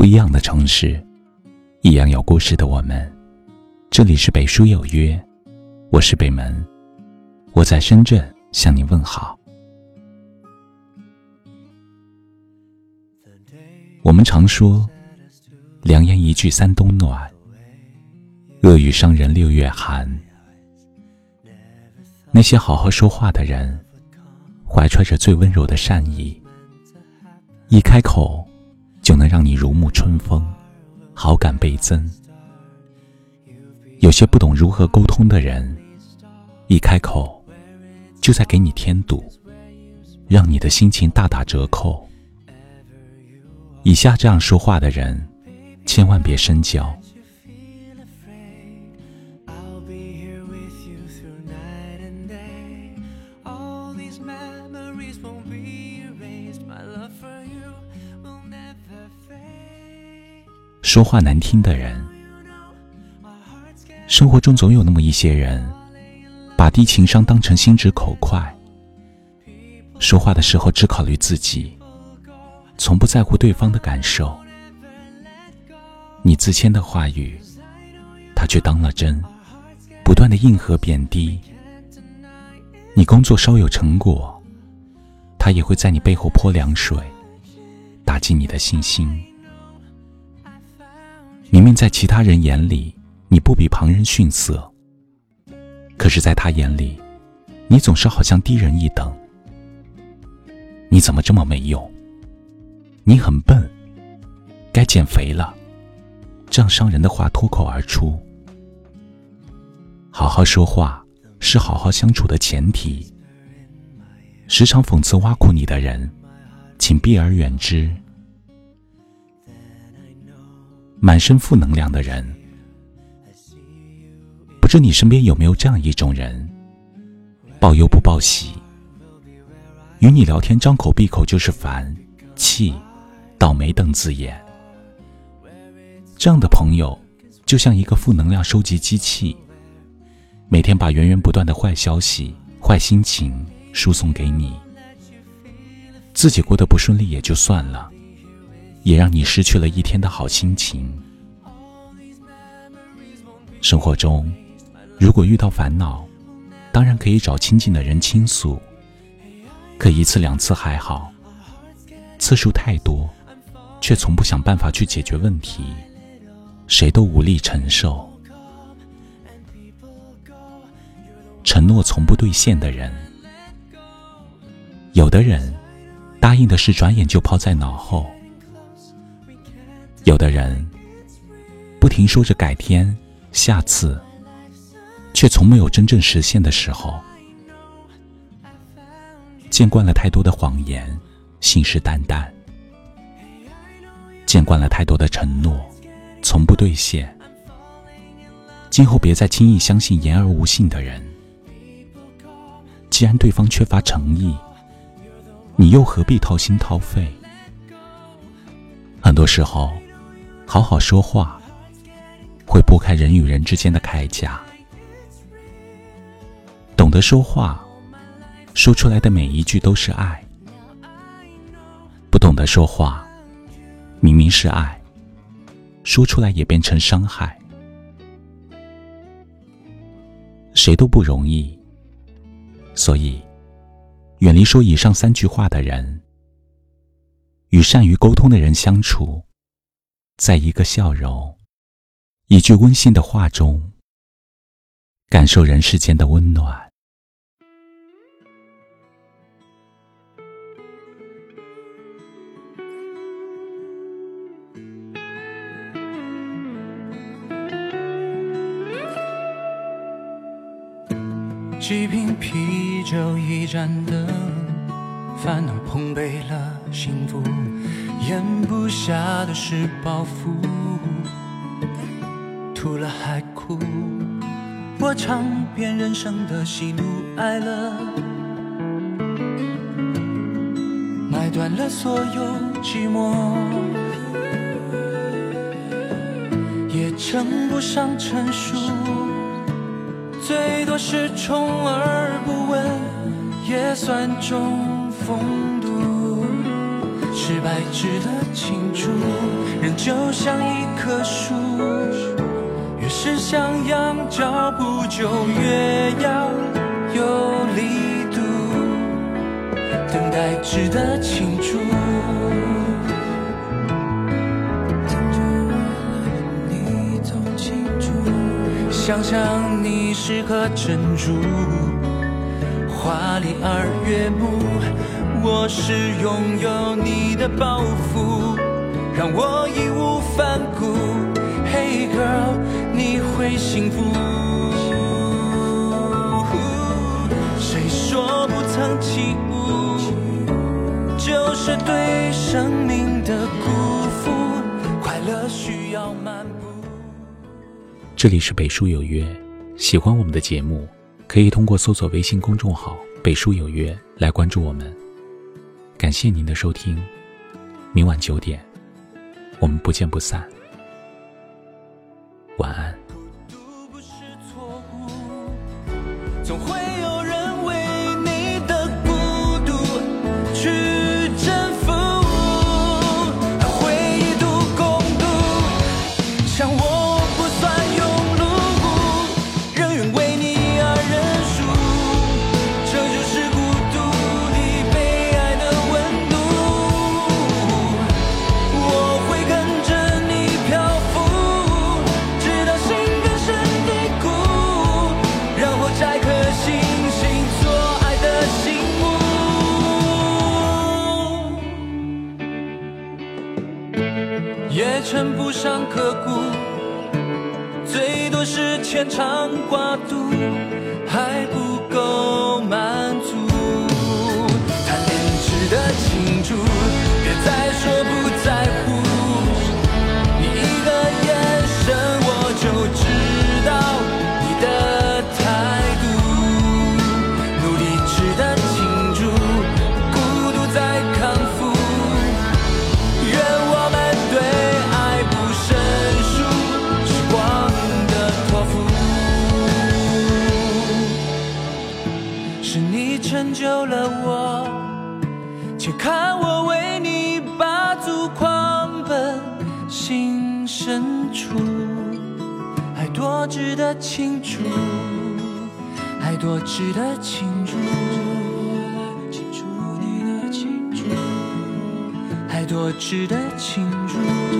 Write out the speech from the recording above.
不一样的城市，一样有故事的我们。这里是北书有约，我是北门，我在深圳向你问好。我们常说，良言一句三冬暖，恶语伤人六月寒。那些好好说话的人，怀揣着最温柔的善意，一开口。就能让你如沐春风，好感倍增。有些不懂如何沟通的人，一开口就在给你添堵，让你的心情大打折扣。以下这样说话的人，千万别深交。说话难听的人，生活中总有那么一些人，把低情商当成心直口快，说话的时候只考虑自己，从不在乎对方的感受。你自谦的话语，他却当了真，不断的应和贬低。你工作稍有成果，他也会在你背后泼凉水，打击你的信心。明明在其他人眼里你不比旁人逊色，可是，在他眼里，你总是好像低人一等。你怎么这么没用？你很笨，该减肥了。这样伤人的话脱口而出。好好说话是好好相处的前提。时常讽刺挖苦你的人，请避而远之。满身负能量的人，不知你身边有没有这样一种人，报忧不报喜，与你聊天张口闭口就是烦、气、倒霉等字眼。这样的朋友就像一个负能量收集机器，每天把源源不断的坏消息、坏心情输送给你，自己过得不顺利也就算了。也让你失去了一天的好心情。生活中，如果遇到烦恼，当然可以找亲近的人倾诉，可一次两次还好，次数太多，却从不想办法去解决问题，谁都无力承受。承诺从不兑现的人，有的人答应的事，转眼就抛在脑后。有的人不停说着改天、下次，却从没有真正实现的时候。见惯了太多的谎言，信誓旦旦；见惯了太多的承诺，从不兑现。今后别再轻易相信言而无信的人。既然对方缺乏诚意，你又何必掏心掏肺？很多时候。好好说话，会拨开人与人之间的铠甲。懂得说话，说出来的每一句都是爱；不懂得说话，明明是爱，说出来也变成伤害。谁都不容易，所以远离说以上三句话的人，与善于沟通的人相处。在一个笑容、一句温馨的话中，感受人世间的温暖。几瓶啤酒，一盏灯，烦恼碰杯了，幸福。咽不下的是包袱，吐了还哭。我尝遍人生的喜怒哀乐，买断了所有寂寞，也称不上成熟，最多是充耳不闻，也算种风度。是白纸的庆祝，人就像一棵树，越是想养脚步就越要有力度，等待值得倾注。想象你是颗珍珠，华丽而悦目。我是拥有你的包袱，让我义无反顾。Hey girl，你会幸福。谁说不曾起舞，就是对生命的辜负。快乐需要漫步。这里是北书有约，喜欢我们的节目，可以通过搜索微信公众号“北书有约”来关注我们。感谢您的收听，明晚九点，我们不见不散。晚安。也称不上刻骨，最多是牵肠挂肚，还不够心深处，还多值得庆祝，还多值得庆祝，还多值得庆祝。